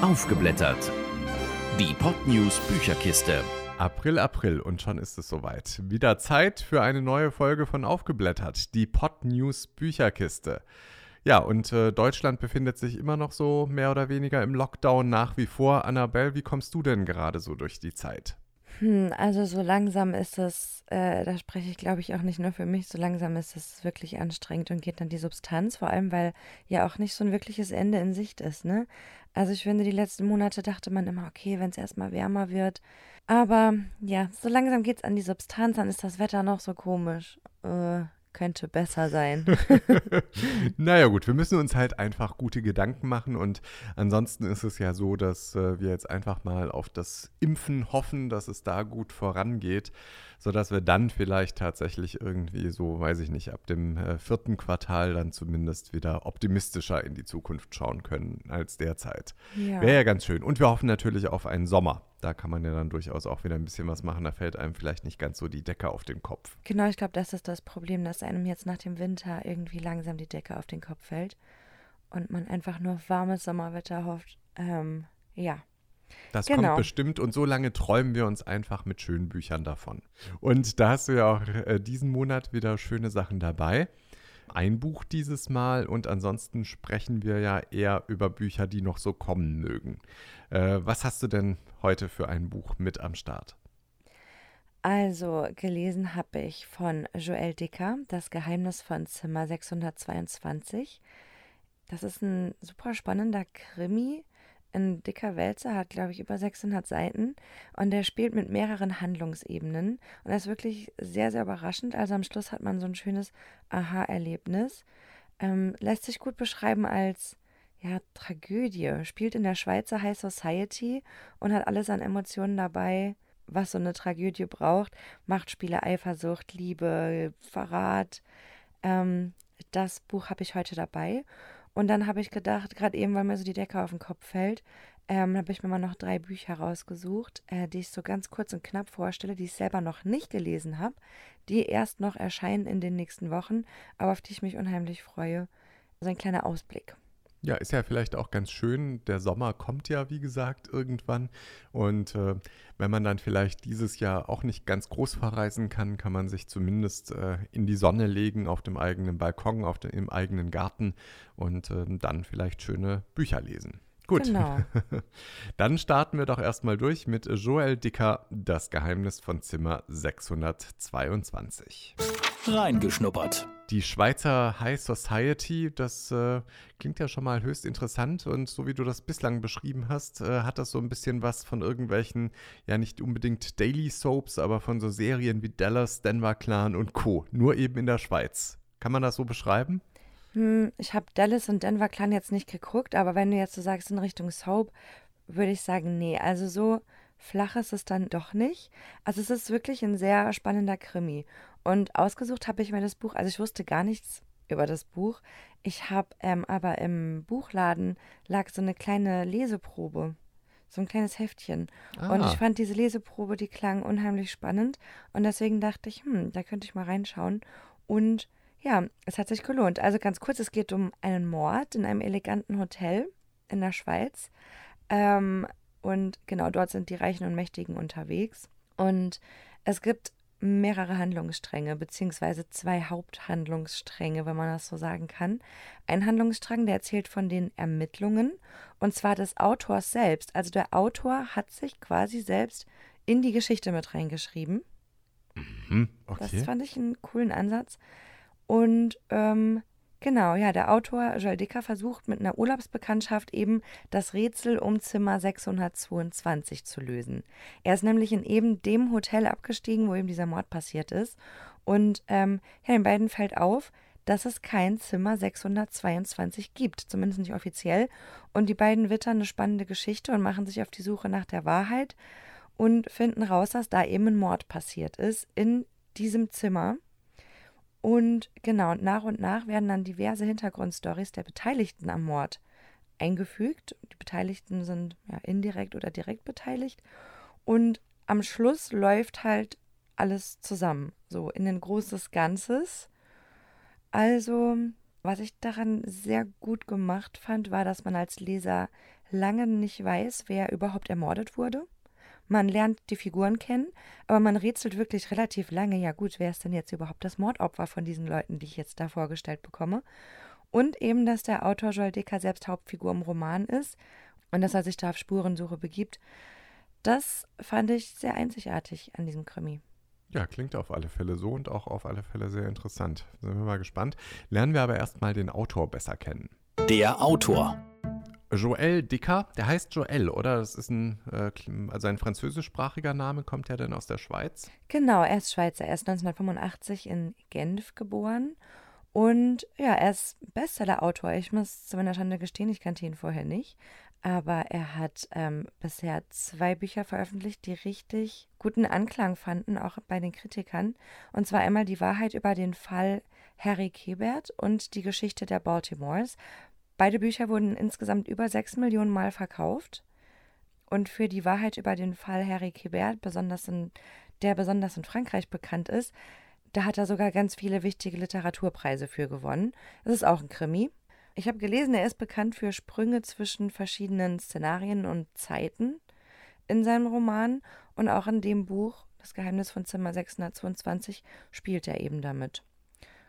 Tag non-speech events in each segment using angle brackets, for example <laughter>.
Aufgeblättert. Die Podnews Bücherkiste. April, April und schon ist es soweit. Wieder Zeit für eine neue Folge von Aufgeblättert, die Podnews Bücherkiste. Ja, und äh, Deutschland befindet sich immer noch so mehr oder weniger im Lockdown nach wie vor. Annabelle, wie kommst du denn gerade so durch die Zeit? Hm, also so langsam ist es, äh, da spreche ich glaube ich auch nicht nur für mich, so langsam ist es wirklich anstrengend und geht dann die Substanz, vor allem weil ja auch nicht so ein wirkliches Ende in Sicht ist, ne? Also ich finde, die letzten Monate dachte man immer, okay, wenn es erstmal wärmer wird. Aber ja, so langsam geht es an die Substanz, dann ist das Wetter noch so komisch. Äh, könnte besser sein. <laughs> naja gut, wir müssen uns halt einfach gute Gedanken machen und ansonsten ist es ja so, dass äh, wir jetzt einfach mal auf das Impfen hoffen, dass es da gut vorangeht, sodass wir dann vielleicht tatsächlich irgendwie so, weiß ich nicht, ab dem äh, vierten Quartal dann zumindest wieder optimistischer in die Zukunft schauen können als derzeit. Ja. Wäre ja ganz schön. Und wir hoffen natürlich auf einen Sommer da kann man ja dann durchaus auch wieder ein bisschen was machen. Da fällt einem vielleicht nicht ganz so die Decke auf den Kopf. Genau, ich glaube, das ist das Problem, dass einem jetzt nach dem Winter irgendwie langsam die Decke auf den Kopf fällt und man einfach nur warmes Sommerwetter hofft. Ähm, ja. Das genau. kommt bestimmt und so lange träumen wir uns einfach mit schönen Büchern davon. Und da hast du ja auch äh, diesen Monat wieder schöne Sachen dabei ein Buch dieses Mal und ansonsten sprechen wir ja eher über Bücher, die noch so kommen mögen. Äh, was hast du denn heute für ein Buch mit am Start? Also gelesen habe ich von Joël Dicker, Das Geheimnis von Zimmer 622. Das ist ein super spannender Krimi ein dicker Wälzer, hat, glaube ich, über 600 Seiten und der spielt mit mehreren Handlungsebenen und das ist wirklich sehr, sehr überraschend. Also am Schluss hat man so ein schönes Aha-Erlebnis. Ähm, lässt sich gut beschreiben als ja, Tragödie. Spielt in der Schweizer High Society und hat alles an Emotionen dabei, was so eine Tragödie braucht. Machtspiele, Eifersucht, Liebe, Verrat. Ähm, das Buch habe ich heute dabei. Und dann habe ich gedacht, gerade eben, weil mir so die Decke auf den Kopf fällt, ähm, habe ich mir mal noch drei Bücher rausgesucht, äh, die ich so ganz kurz und knapp vorstelle, die ich selber noch nicht gelesen habe, die erst noch erscheinen in den nächsten Wochen, aber auf die ich mich unheimlich freue. Also ein kleiner Ausblick. Ja, ist ja vielleicht auch ganz schön. Der Sommer kommt ja, wie gesagt, irgendwann. Und äh, wenn man dann vielleicht dieses Jahr auch nicht ganz groß verreisen kann, kann man sich zumindest äh, in die Sonne legen, auf dem eigenen Balkon, auf dem, im eigenen Garten und äh, dann vielleicht schöne Bücher lesen. Gut. Genau. <laughs> Dann starten wir doch erstmal durch mit Joel Dicker, Das Geheimnis von Zimmer 622. Reingeschnuppert. Die Schweizer High Society, das äh, klingt ja schon mal höchst interessant und so wie du das bislang beschrieben hast, äh, hat das so ein bisschen was von irgendwelchen, ja nicht unbedingt Daily Soaps, aber von so Serien wie Dallas, Denver Clan und Co. Nur eben in der Schweiz. Kann man das so beschreiben? Hm, ich habe Dallas und Denver Clan jetzt nicht geguckt, aber wenn du jetzt so sagst in Richtung Soap, würde ich sagen, nee. Also so flach ist es dann doch nicht. Also es ist wirklich ein sehr spannender Krimi. Und ausgesucht habe ich mir das Buch, also ich wusste gar nichts über das Buch. Ich habe ähm, aber im Buchladen lag so eine kleine Leseprobe, so ein kleines Heftchen. Ah. Und ich fand diese Leseprobe, die klang unheimlich spannend. Und deswegen dachte ich, hm, da könnte ich mal reinschauen. Und ja, es hat sich gelohnt. Also ganz kurz, es geht um einen Mord in einem eleganten Hotel in der Schweiz. Ähm, und genau dort sind die Reichen und Mächtigen unterwegs. Und es gibt mehrere Handlungsstränge, beziehungsweise zwei Haupthandlungsstränge, wenn man das so sagen kann. Ein Handlungsstrang, der erzählt von den Ermittlungen, und zwar des Autors selbst. Also der Autor hat sich quasi selbst in die Geschichte mit reingeschrieben. Mhm, okay. Das fand ich einen coolen Ansatz. Und ähm, Genau, ja, der Autor Joel Dicker versucht mit einer Urlaubsbekanntschaft eben das Rätsel um Zimmer 622 zu lösen. Er ist nämlich in eben dem Hotel abgestiegen, wo eben dieser Mord passiert ist. Und ähm, den beiden fällt auf, dass es kein Zimmer 622 gibt, zumindest nicht offiziell. Und die beiden wittern eine spannende Geschichte und machen sich auf die Suche nach der Wahrheit und finden raus, dass da eben ein Mord passiert ist in diesem Zimmer. Und genau, nach und nach werden dann diverse Hintergrundstories der Beteiligten am Mord eingefügt. Die Beteiligten sind ja indirekt oder direkt beteiligt. Und am Schluss läuft halt alles zusammen, so in ein großes Ganzes. Also, was ich daran sehr gut gemacht fand, war, dass man als Leser lange nicht weiß, wer überhaupt ermordet wurde. Man lernt die Figuren kennen, aber man rätselt wirklich relativ lange, ja gut, wer ist denn jetzt überhaupt das Mordopfer von diesen Leuten, die ich jetzt da vorgestellt bekomme? Und eben, dass der Autor Joel Dicker selbst Hauptfigur im Roman ist und dass er sich da auf Spurensuche begibt. Das fand ich sehr einzigartig an diesem Krimi. Ja, klingt auf alle Fälle so und auch auf alle Fälle sehr interessant. Sind wir mal gespannt. Lernen wir aber erstmal den Autor besser kennen. Der Autor. Joël Dicker, der heißt Joël, oder? Das ist ein, äh, also ein französischsprachiger Name, kommt er denn aus der Schweiz? Genau, er ist Schweizer. Er ist 1985 in Genf geboren. Und ja, er ist Bestseller-Autor. Ich muss zu meiner Schande gestehen, ich kannte ihn vorher nicht. Aber er hat ähm, bisher zwei Bücher veröffentlicht, die richtig guten Anklang fanden, auch bei den Kritikern. Und zwar einmal die Wahrheit über den Fall Harry Kebert und die Geschichte der Baltimores. Beide Bücher wurden insgesamt über sechs Millionen Mal verkauft. Und für die Wahrheit über den Fall Harry Quebert, besonders in, der besonders in Frankreich bekannt ist, da hat er sogar ganz viele wichtige Literaturpreise für gewonnen. Das ist auch ein Krimi. Ich habe gelesen, er ist bekannt für Sprünge zwischen verschiedenen Szenarien und Zeiten in seinem Roman und auch in dem Buch Das Geheimnis von Zimmer 622 spielt er eben damit.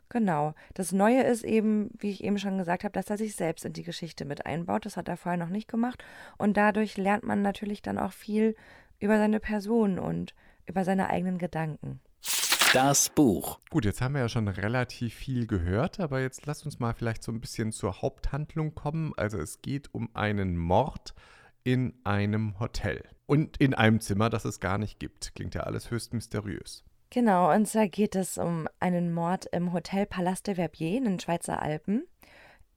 Genau. Das Neue ist eben, wie ich eben schon gesagt habe, dass er sich selbst in die Geschichte mit einbaut. Das hat er vorher noch nicht gemacht. Und dadurch lernt man natürlich dann auch viel über seine Person und über seine eigenen Gedanken. Das Buch. Gut, jetzt haben wir ja schon relativ viel gehört, aber jetzt lasst uns mal vielleicht so ein bisschen zur Haupthandlung kommen. Also es geht um einen Mord in einem Hotel und in einem Zimmer, das es gar nicht gibt. Klingt ja alles höchst mysteriös. Genau, und zwar geht es um einen Mord im Hotel Palast de Verbier in den Schweizer Alpen.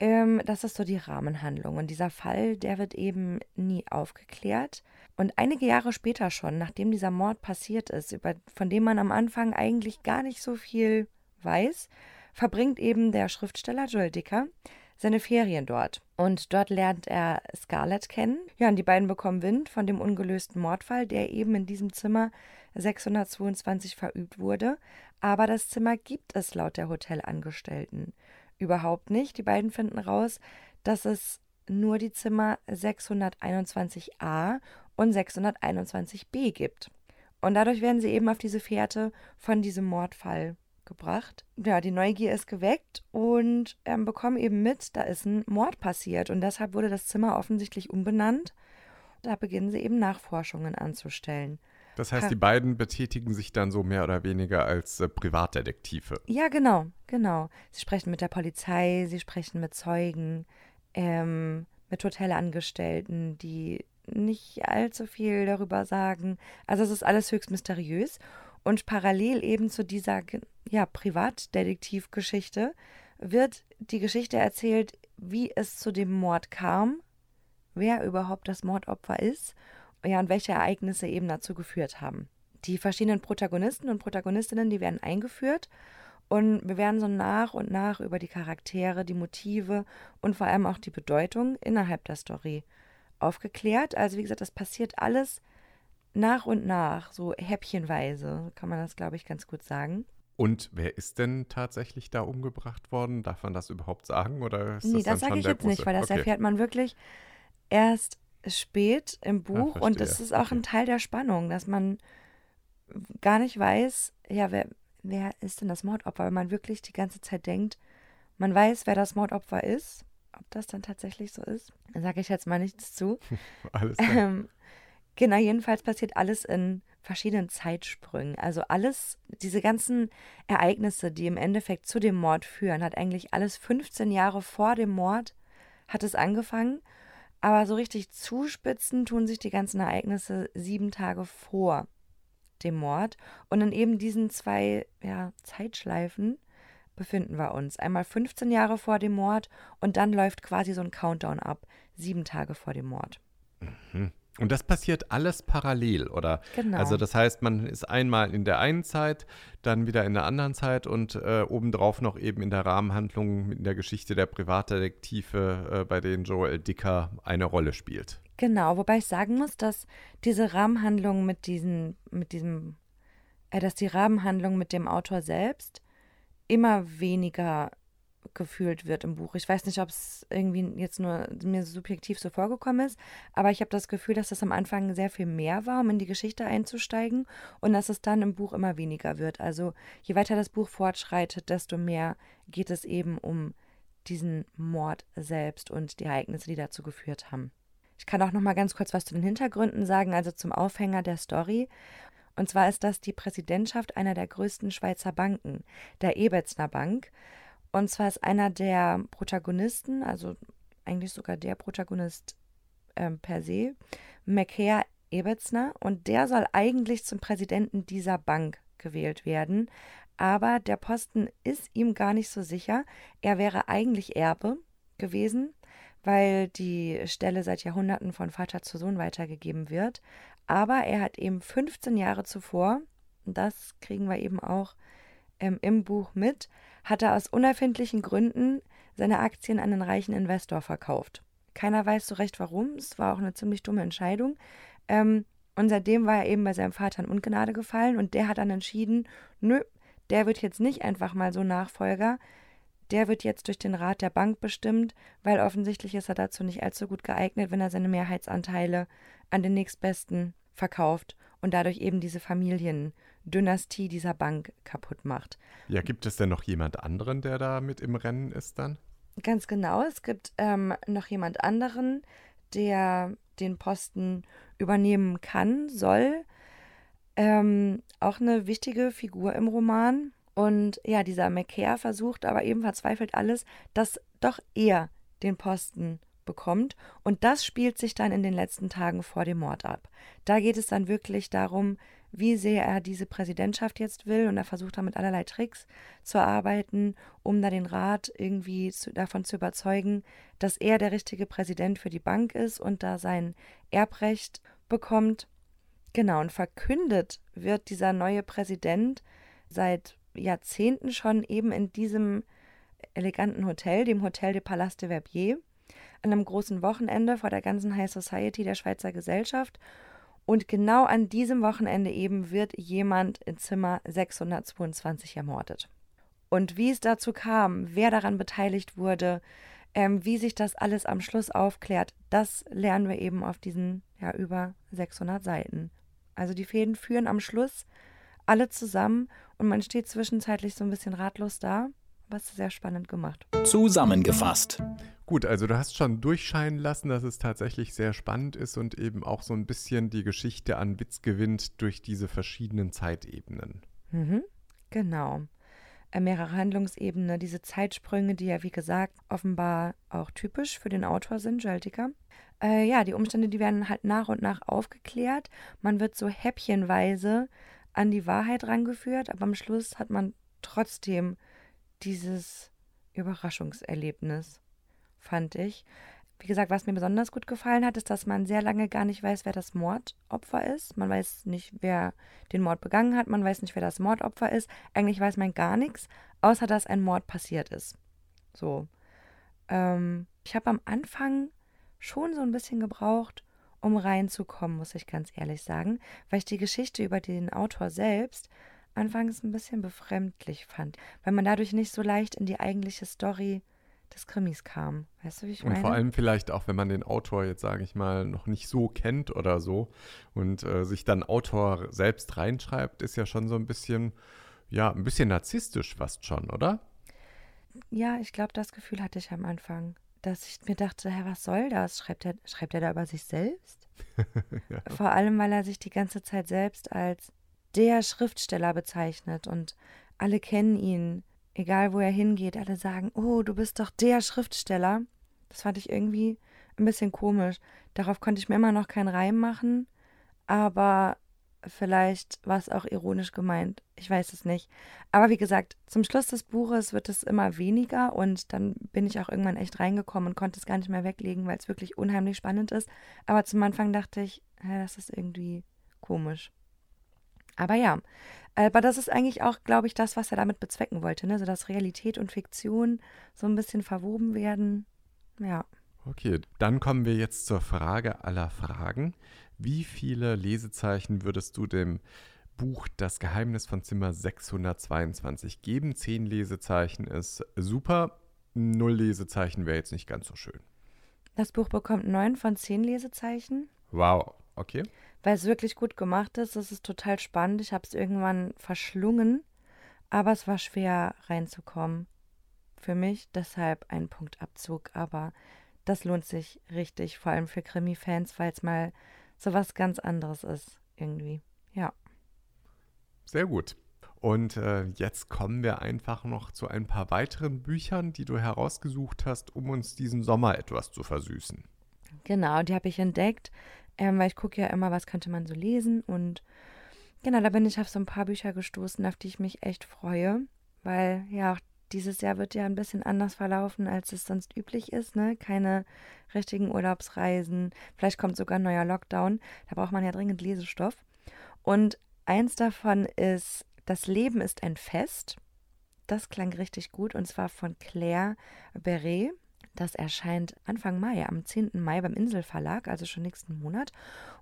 Ähm, das ist so die Rahmenhandlung. Und dieser Fall, der wird eben nie aufgeklärt. Und einige Jahre später schon, nachdem dieser Mord passiert ist, über, von dem man am Anfang eigentlich gar nicht so viel weiß, verbringt eben der Schriftsteller Joel Dicker seine Ferien dort. Und dort lernt er Scarlett kennen. Ja, und die beiden bekommen Wind von dem ungelösten Mordfall, der eben in diesem Zimmer 622 verübt wurde. Aber das Zimmer gibt es laut der Hotelangestellten überhaupt nicht. Die beiden finden raus, dass es nur die Zimmer 621a und 621b gibt. Und dadurch werden sie eben auf diese Fährte von diesem Mordfall gebracht. Ja, die Neugier ist geweckt und ähm, bekommen eben mit, da ist ein Mord passiert und deshalb wurde das Zimmer offensichtlich umbenannt. Da beginnen sie eben Nachforschungen anzustellen. Das heißt, die beiden betätigen sich dann so mehr oder weniger als äh, Privatdetektive. Ja, genau, genau. Sie sprechen mit der Polizei, sie sprechen mit Zeugen, ähm, mit Hotelangestellten, die nicht allzu viel darüber sagen. Also es ist alles höchst mysteriös. Und parallel eben zu dieser ja, Privatdetektivgeschichte wird die Geschichte erzählt, wie es zu dem Mord kam, wer überhaupt das Mordopfer ist ja, und welche Ereignisse eben dazu geführt haben. Die verschiedenen Protagonisten und Protagonistinnen, die werden eingeführt und wir werden so nach und nach über die Charaktere, die Motive und vor allem auch die Bedeutung innerhalb der Story aufgeklärt. Also wie gesagt, das passiert alles nach und nach, so häppchenweise, kann man das, glaube ich, ganz gut sagen. Und wer ist denn tatsächlich da umgebracht worden? Darf man das überhaupt sagen? Oder ist nee, das, das sage ich jetzt große? nicht, weil das okay. erfährt man wirklich erst spät im Buch. Ah, und das ist auch Okay. ein Teil der Spannung, dass man gar nicht weiß, ja, wer, wer ist denn das Mordopfer? Weil man wirklich die ganze Zeit denkt, man weiß, wer das Mordopfer ist. Ob das dann tatsächlich so ist, da sage ich jetzt mal nichts zu. <laughs> Alles klar. Ähm, genau, jedenfalls passiert alles in verschiedenen Zeitsprüngen. Also alles, diese ganzen Ereignisse, die im Endeffekt zu dem Mord führen, hat eigentlich alles 15 Jahre vor dem Mord hat es angefangen. Aber so richtig zuspitzen tun sich die ganzen Ereignisse sieben Tage vor dem Mord. Und in eben diesen zwei ja, Zeitschleifen befinden wir uns. Einmal 15 Jahre vor dem Mord und dann läuft quasi so ein Countdown ab, sieben Tage vor dem Mord. Und das passiert alles parallel, oder? Genau. Also das heißt, man ist einmal in der einen Zeit, dann wieder in der anderen Zeit und äh, obendrauf noch eben in der Rahmenhandlung in der Geschichte der Privatdetektive, äh, bei denen Joel Dicker eine Rolle spielt. Genau, wobei ich sagen muss, dass diese Rahmenhandlung mit diesen, mit diesem, äh, dass die Rahmenhandlung mit dem Autor selbst immer weniger gefühlt wird im Buch. Ich weiß nicht, ob es irgendwie jetzt nur mir subjektiv so vorgekommen ist, aber ich habe das Gefühl, dass es am Anfang sehr viel mehr war, um in die Geschichte einzusteigen und dass es dann im Buch immer weniger wird. Also je weiter das Buch fortschreitet, desto mehr geht es eben um diesen Mord selbst und die Ereignisse, die dazu geführt haben. Ich kann auch noch mal ganz kurz was zu den Hintergründen sagen, also zum Aufhänger der Story. Und zwar ist das die Präsidentschaft einer der größten Schweizer Banken, der Ebetzner Bank. Und zwar ist einer der Protagonisten, also eigentlich sogar der Protagonist ähm, per se, Macaire Ebetzner. Und der soll eigentlich zum Präsidenten dieser Bank gewählt werden. Aber der Posten ist ihm gar nicht so sicher. Er wäre eigentlich Erbe gewesen, weil die Stelle seit Jahrhunderten von Vater zu Sohn weitergegeben wird. Aber er hat eben 15 Jahre zuvor, das kriegen wir eben auch ähm, im Buch mit, hat er aus unerfindlichen Gründen seine Aktien an einen reichen Investor verkauft. Keiner weiß so recht warum, es war auch eine ziemlich dumme Entscheidung. Ähm, und seitdem war er eben bei seinem Vater in Ungnade gefallen und der hat dann entschieden, nö, der wird jetzt nicht einfach mal so Nachfolger, der wird jetzt durch den Rat der Bank bestimmt, weil offensichtlich ist er dazu nicht allzu gut geeignet, wenn er seine Mehrheitsanteile an den nächstbesten verkauft und dadurch eben diese Familiendynastie dieser Bank kaputt macht. Ja, gibt es denn noch jemand anderen, der da mit im Rennen ist dann? Ganz genau, es gibt ähm, noch jemand anderen, der den Posten übernehmen kann, soll. Ähm, auch eine wichtige Figur im Roman. Und ja, dieser McCare versucht aber eben verzweifelt alles, dass doch er den Posten bekommt. Und das spielt sich dann in den letzten Tagen vor dem Mord ab. Da geht es dann wirklich darum, wie sehr er diese Präsidentschaft jetzt will. Und er versucht da mit allerlei Tricks zu arbeiten, um da den Rat irgendwie zu, davon zu überzeugen, dass er der richtige Präsident für die Bank ist und da sein Erbrecht bekommt. Genau, und verkündet wird dieser neue Präsident seit Jahrzehnten schon eben in diesem eleganten Hotel, dem Hotel de Palais de Verbier, an einem großen Wochenende vor der ganzen High Society der Schweizer Gesellschaft. Und genau an diesem Wochenende eben wird jemand in Zimmer 622 ermordet. Und wie es dazu kam, wer daran beteiligt wurde, ähm, wie sich das alles am Schluss aufklärt, das lernen wir eben auf diesen ja über 600 Seiten. Also die Fäden führen am Schluss alle zusammen und man steht zwischenzeitlich so ein bisschen ratlos da. Was sehr spannend gemacht. Zusammengefasst. Gut, also du hast schon durchscheinen lassen, dass es tatsächlich sehr spannend ist und eben auch so ein bisschen die Geschichte an Witz gewinnt durch diese verschiedenen Zeitebenen. Mhm, genau. Äh, mehrere Handlungsebenen, diese Zeitsprünge, die ja wie gesagt offenbar auch typisch für den Autor sind, Jöltiker. Äh, ja, die Umstände, die werden halt nach und nach aufgeklärt. Man wird so häppchenweise an die Wahrheit rangeführt, aber am Schluss hat man trotzdem dieses Überraschungserlebnis, fand ich. Wie gesagt, was mir besonders gut gefallen hat, ist, dass man sehr lange gar nicht weiß, wer das Mordopfer ist. Man weiß nicht, wer den Mord begangen hat. Man weiß nicht, wer das Mordopfer ist. Eigentlich weiß man gar nichts, außer dass ein Mord passiert ist. So. Ähm, ich habe am Anfang schon so ein bisschen gebraucht, um reinzukommen, muss ich ganz ehrlich sagen, weil ich die Geschichte über den Autor selbst anfangs ein bisschen befremdlich fand, weil man dadurch nicht so leicht in die eigentliche Story des Krimis kam. Weißt du, wie ich meine? Und vor allem vielleicht auch, wenn man den Autor jetzt, sage ich mal, noch nicht so kennt oder so und äh, sich dann Autor selbst reinschreibt, ist ja schon so ein bisschen, ja, ein bisschen narzisstisch fast schon, oder? Ja, ich glaube, das Gefühl hatte ich am Anfang, dass ich mir dachte, hä, was soll das? Schreibt er, schreibt er da über sich selbst? <laughs> ja. Vor allem, weil er sich die ganze Zeit selbst als der Schriftsteller bezeichnet und alle kennen ihn, egal wo er hingeht, alle sagen, oh, du bist doch der Schriftsteller. Das fand ich irgendwie ein bisschen komisch. Darauf konnte ich mir immer noch keinen Reim machen, aber vielleicht war es auch ironisch gemeint. Ich weiß es nicht. Aber wie gesagt, zum Schluss des Buches wird es immer weniger und dann bin ich auch irgendwann echt reingekommen und konnte es gar nicht mehr weglegen, weil es wirklich unheimlich spannend ist. Aber zum Anfang dachte ich, das ist irgendwie komisch. Aber ja, aber das ist eigentlich auch, glaube ich, das, was er damit bezwecken wollte, ne? So dass Realität und Fiktion so ein bisschen verwoben werden. Ja. Okay, dann kommen wir jetzt zur Frage aller Fragen. Wie viele Lesezeichen würdest du dem Buch Das Geheimnis von Zimmer 622 geben? Zehn Lesezeichen ist super. null Lesezeichen wäre jetzt nicht ganz so schön. Das Buch bekommt neun von zehn Lesezeichen. Wow, okay. Weil es wirklich gut gemacht ist. Es ist total spannend. Ich habe es irgendwann verschlungen, aber es war schwer reinzukommen. Für mich deshalb ein Punktabzug, aber das lohnt sich richtig, vor allem für Krimi-Fans, weil es mal so was ganz anderes ist, irgendwie. Ja. Sehr gut. Und äh, jetzt kommen wir einfach noch zu ein paar weiteren Büchern, die du herausgesucht hast, um uns diesen Sommer etwas zu versüßen. Genau, die habe ich entdeckt, ähm, weil ich gucke ja immer, was könnte man so lesen. Und genau, da bin ich auf so ein paar Bücher gestoßen, auf die ich mich echt freue, weil ja auch dieses Jahr wird ja ein bisschen anders verlaufen, als es sonst üblich ist. Ne? Keine richtigen Urlaubsreisen. Vielleicht kommt sogar ein neuer Lockdown. Da braucht man ja dringend Lesestoff. Und eins davon ist Das Leben ist ein Fest. Das klang richtig gut und zwar von Claire Beret. Das erscheint Anfang Mai, am 10. Mai beim Inselverlag, also schon nächsten Monat.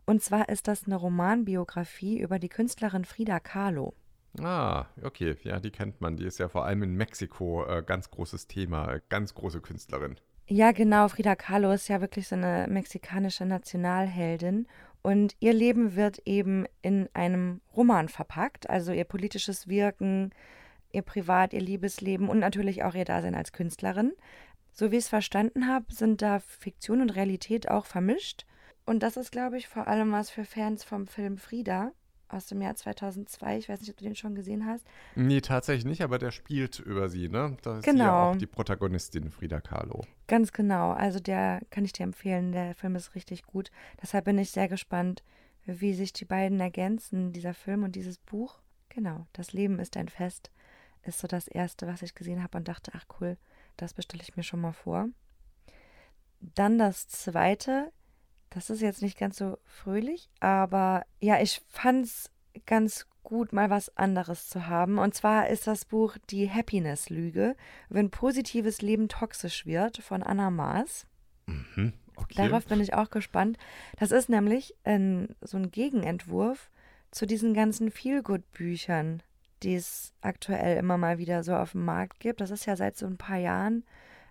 Und zwar ist das eine Romanbiografie über die Künstlerin Frida Kahlo. Ah, okay. Ja, die kennt man. Die ist ja vor allem in Mexiko äh, ganz großes Thema, ganz große Künstlerin. Ja, genau. Frida Kahlo ist ja wirklich so eine mexikanische Nationalheldin. Und ihr Leben wird eben in einem Roman verpackt. Also ihr politisches Wirken, ihr Privat, ihr Liebesleben und natürlich auch ihr Dasein als Künstlerin. So wie ich es verstanden habe, sind da Fiktion und Realität auch vermischt. Und das ist, glaube ich, vor allem was für Fans vom Film Frida aus dem Jahr 2002. Ich weiß nicht, ob du den schon gesehen hast. Nee, tatsächlich nicht, aber der spielt über sie, ne? Da ist genau. ja auch die Protagonistin, Frida Kahlo. Ganz genau. Also der kann ich dir empfehlen. Der Film ist richtig gut. Deshalb bin ich sehr gespannt, wie sich die beiden ergänzen, dieser Film und dieses Buch. Genau, das Leben ist ein Fest, ist so das erste, was ich gesehen habe und dachte, ach cool, das bestelle ich mir schon mal vor. Dann das zweite das ist jetzt nicht ganz so fröhlich, aber ja, ich fand es ganz gut, mal was anderes zu haben. Und zwar ist das Buch Die Happiness-Lüge, wenn positives Leben toxisch wird, von Anna Maas. Mhm, okay. Darauf bin ich auch gespannt. Das ist nämlich ein, so ein Gegenentwurf zu diesen ganzen Feelgood-Büchern, die es aktuell immer mal wieder so auf dem Markt gibt. Das ist ja seit so ein paar Jahren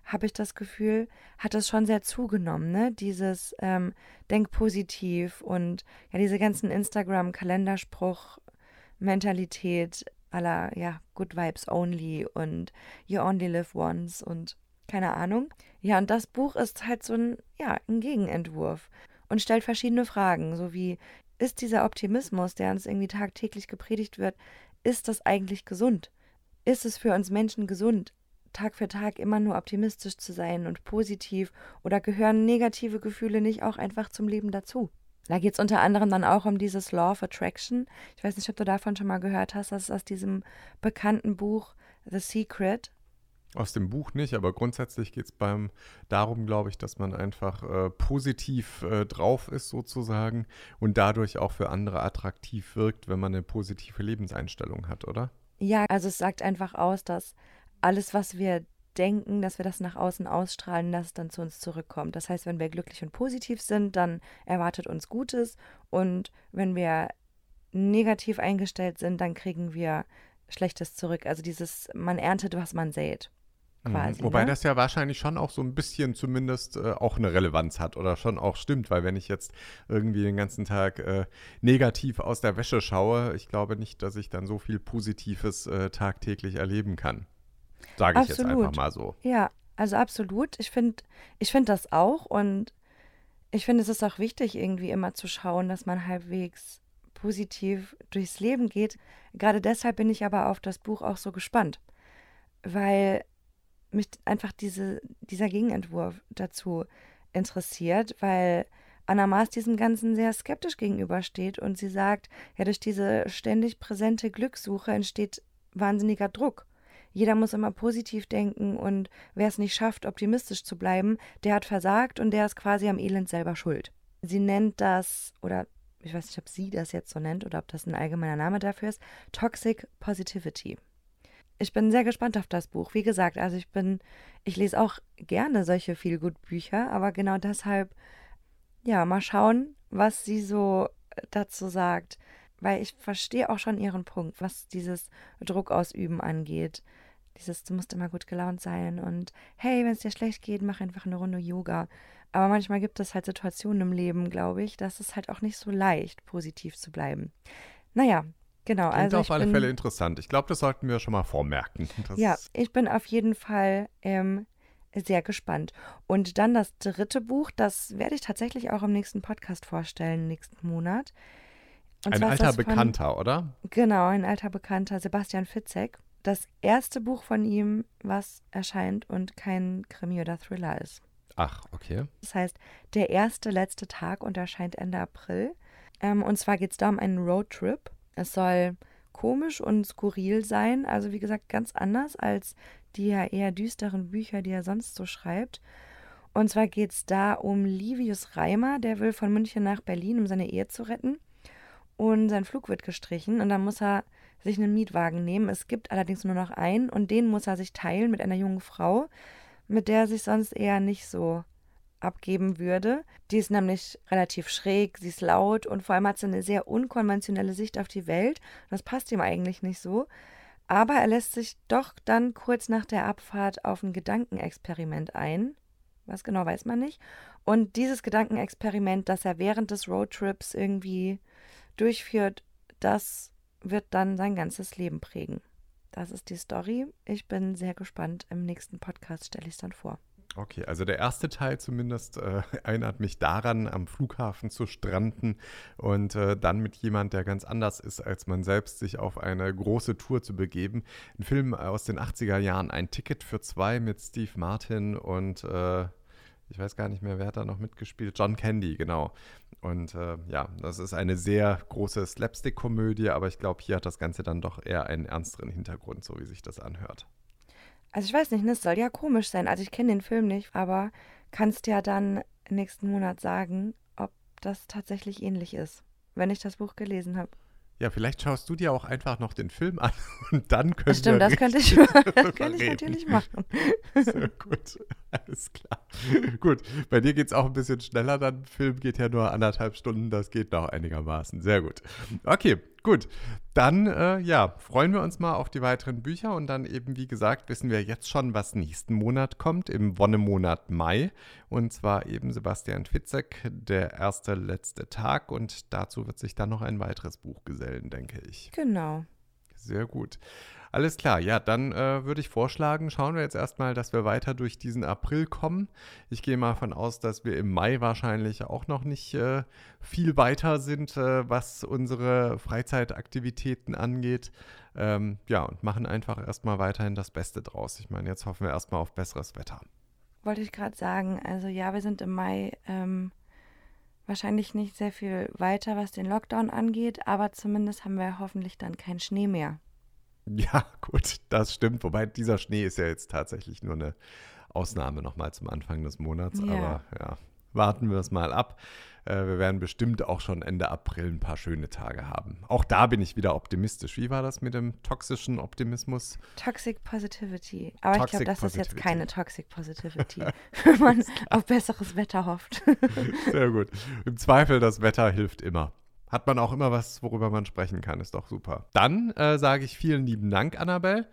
habe ich das Gefühl, hat das schon sehr zugenommen, ne? Dieses ähm, Denk positiv und ja, diese ganzen Instagram-Kalenderspruch-Mentalität aller, ja, Good Vibes Only und You Only Live Once und keine Ahnung. Ja, und das Buch ist halt so ein, ja, ein Gegenentwurf und stellt verschiedene Fragen, so wie, ist dieser Optimismus, der uns irgendwie tagtäglich gepredigt wird, ist das eigentlich gesund? Ist es für uns Menschen gesund, Tag für Tag immer nur optimistisch zu sein und positiv oder gehören negative Gefühle nicht auch einfach zum Leben dazu? Da geht es unter anderem dann auch um dieses Law of Attraction. Ich weiß nicht, ob du davon schon mal gehört hast. Das ist aus diesem bekannten Buch The Secret. Aus dem Buch nicht, aber grundsätzlich geht es beim darum, glaube ich, dass man einfach äh, positiv äh, drauf ist sozusagen und dadurch auch für andere attraktiv wirkt, wenn man eine positive Lebenseinstellung hat, oder? Ja, also es sagt einfach aus, dass alles, was wir denken, dass wir das nach außen ausstrahlen, dass es dann zu uns zurückkommt. Das heißt, wenn wir glücklich und positiv sind, dann erwartet uns Gutes und wenn wir negativ eingestellt sind, dann kriegen wir Schlechtes zurück. Also dieses, man erntet, was man sät. Mhm. Quasi, Wobei ne? das ja wahrscheinlich schon auch so ein bisschen zumindest äh, auch eine Relevanz hat oder schon auch stimmt, weil wenn ich jetzt irgendwie den ganzen Tag äh, negativ aus der Wäsche schaue, ich glaube nicht, dass ich dann so viel Positives äh, tagtäglich erleben kann. Sage ich jetzt einfach mal so. Ja, also absolut. Ich finde ich find das auch und ich finde, es ist auch wichtig, irgendwie immer zu schauen, dass man halbwegs positiv durchs Leben geht. Gerade deshalb bin ich aber auf das Buch auch so gespannt, weil mich einfach diese, dieser Gegenentwurf dazu interessiert, weil Anna Maas diesem Ganzen sehr skeptisch gegenübersteht und sie sagt, ja, durch diese ständig präsente Glückssuche entsteht wahnsinniger Druck. Jeder muss immer positiv denken und wer es nicht schafft, optimistisch zu bleiben, der hat versagt und der ist quasi am Elend selber schuld. Sie nennt das, oder ich weiß nicht, ob sie das jetzt so nennt oder ob das ein allgemeiner Name dafür ist, Toxic Positivity. Ich bin sehr gespannt auf das Buch. Wie gesagt, also ich bin, ich lese auch gerne solche Feelgood-Bücher, aber genau deshalb, ja, mal schauen, was sie so dazu sagt weil ich verstehe auch schon ihren Punkt, was dieses Druck ausüben angeht. Dieses, du musst immer gut gelaunt sein und hey, wenn es dir schlecht geht, mach einfach eine Runde Yoga. Aber manchmal gibt es halt Situationen im Leben, glaube ich, dass es halt auch nicht so leicht, positiv zu bleiben. Naja, genau. Klingt also auf alle bin, Fälle interessant. Ich glaube, das sollten wir schon mal vormerken. Das Ja, ich bin auf jeden Fall ähm, sehr gespannt. Und dann das dritte Buch, das werde ich tatsächlich auch im nächsten Podcast vorstellen, nächsten Monat. Und ein alter das von- Bekannter, oder? Genau, ein alter Bekannter, Sebastian Fitzek. Das erste Buch von ihm, was erscheint und kein Krimi oder Thriller ist. Ach, okay. Das heißt, der erste letzte Tag und erscheint Ende April. Ähm, und zwar geht es da um einen Roadtrip. Es soll komisch und skurril sein. Also wie gesagt, ganz anders als die ja eher düsteren Bücher, die er sonst so schreibt. Und zwar geht es da um Livius Reimer, der will von München nach Berlin, um seine Ehe zu retten. Und sein Flug wird gestrichen und dann muss er sich einen Mietwagen nehmen. Es gibt allerdings nur noch einen und den muss er sich teilen mit einer jungen Frau, mit der er sich sonst eher nicht so abgeben würde. Die ist nämlich relativ schräg, sie ist laut und vor allem hat sie eine sehr unkonventionelle Sicht auf die Welt. Das passt ihm eigentlich nicht so. Aber er lässt sich doch dann kurz nach der Abfahrt auf ein Gedankenexperiment ein. Was genau weiß man nicht. Und dieses Gedankenexperiment, das er während des Roadtrips irgendwie durchführt, das wird dann sein ganzes Leben prägen. Das ist die Story. Ich bin sehr gespannt. Im nächsten Podcast stelle ich es dann vor. Okay, also der erste Teil zumindest äh, <laughs> erinnert mich daran, am Flughafen zu stranden und äh, dann mit jemand, der ganz anders ist als man selbst, sich auf eine große Tour zu begeben. Ein Film aus den 80er Jahren, ein Ticket für zwei mit Steve Martin und äh, ich weiß gar nicht mehr, wer hat da noch mitgespielt? John Candy, genau. Und äh, ja, das ist eine sehr große Slapstick-Komödie, aber ich glaube, hier hat das Ganze dann doch eher einen ernsteren Hintergrund, so wie sich das anhört. Also ich weiß nicht, ne, es soll ja komisch sein. Also ich kenne den Film nicht, aber kannst ja dann nächsten Monat sagen, ob das tatsächlich ähnlich ist, wenn ich das Buch gelesen habe. Ja, vielleicht schaust du dir auch einfach noch den Film an <laughs> und dann können Stimmt, wir das könnte ich, das <laughs> könnte ich natürlich machen. <laughs> Sehr gut, alles klar. Gut, bei dir geht es auch ein bisschen schneller, dann Film geht ja nur anderthalb Stunden, das geht noch einigermaßen. Sehr gut. Okay, gut. Dann, äh, ja, freuen wir uns mal auf die weiteren Bücher und dann eben, wie gesagt, wissen wir jetzt schon, was nächsten Monat kommt, im Wonnemonat Mai. Und zwar eben Sebastian Fitzek, der erste letzte Tag und dazu wird sich dann noch ein weiteres Buch gesellen, denke ich. Genau. Sehr gut. Alles klar, ja, dann äh, würde ich vorschlagen, schauen wir jetzt erstmal, dass wir weiter durch diesen April kommen. Ich gehe mal von aus, dass wir im Mai wahrscheinlich auch noch nicht äh, viel weiter sind, äh, was unsere Freizeitaktivitäten angeht. Ähm, ja, und machen einfach erstmal weiterhin das Beste draus. Ich meine, jetzt hoffen wir erstmal auf besseres Wetter. Wollte ich gerade sagen. Also ja, wir sind im Mai ähm, wahrscheinlich nicht sehr viel weiter, was den Lockdown angeht, aber zumindest haben wir hoffentlich dann keinen Schnee mehr. Ja, <laughs> gut, das stimmt. Wobei dieser Schnee ist ja jetzt tatsächlich nur eine Ausnahme nochmal zum Anfang des Monats. Ja. Aber ja, warten wir es mal ab. Äh, wir werden bestimmt auch schon Ende April ein paar schöne Tage haben. Auch da bin ich wieder optimistisch. Wie war das mit dem toxischen Optimismus? Toxic Positivity. Aber ich Toxic glaube, das ist jetzt Positivity. keine Toxic Positivity, <laughs> wenn man auf besseres Wetter hofft. <laughs> Sehr gut. Im Zweifel, das Wetter hilft immer. Hat man auch immer was, worüber man sprechen kann. Ist doch super. Dann äh, sage ich vielen lieben Dank, Annabelle.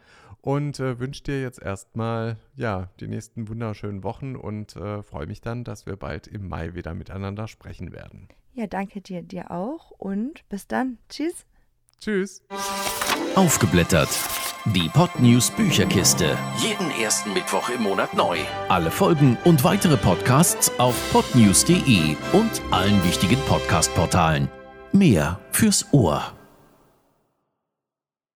Und äh, wünsche dir jetzt erstmal ja, die nächsten wunderschönen Wochen und äh, freue mich dann, dass wir bald im Mai wieder miteinander sprechen werden. ja, danke dir, dir auch und bis dann. Tschüss. Tschüss. Aufgeblättert. Die Podnews Bücherkiste. Jeden ersten Mittwoch im Monat neu. Alle Folgen und weitere Podcasts auf podnews.de und allen wichtigen Podcast-Portalen. Mehr fürs Ohr.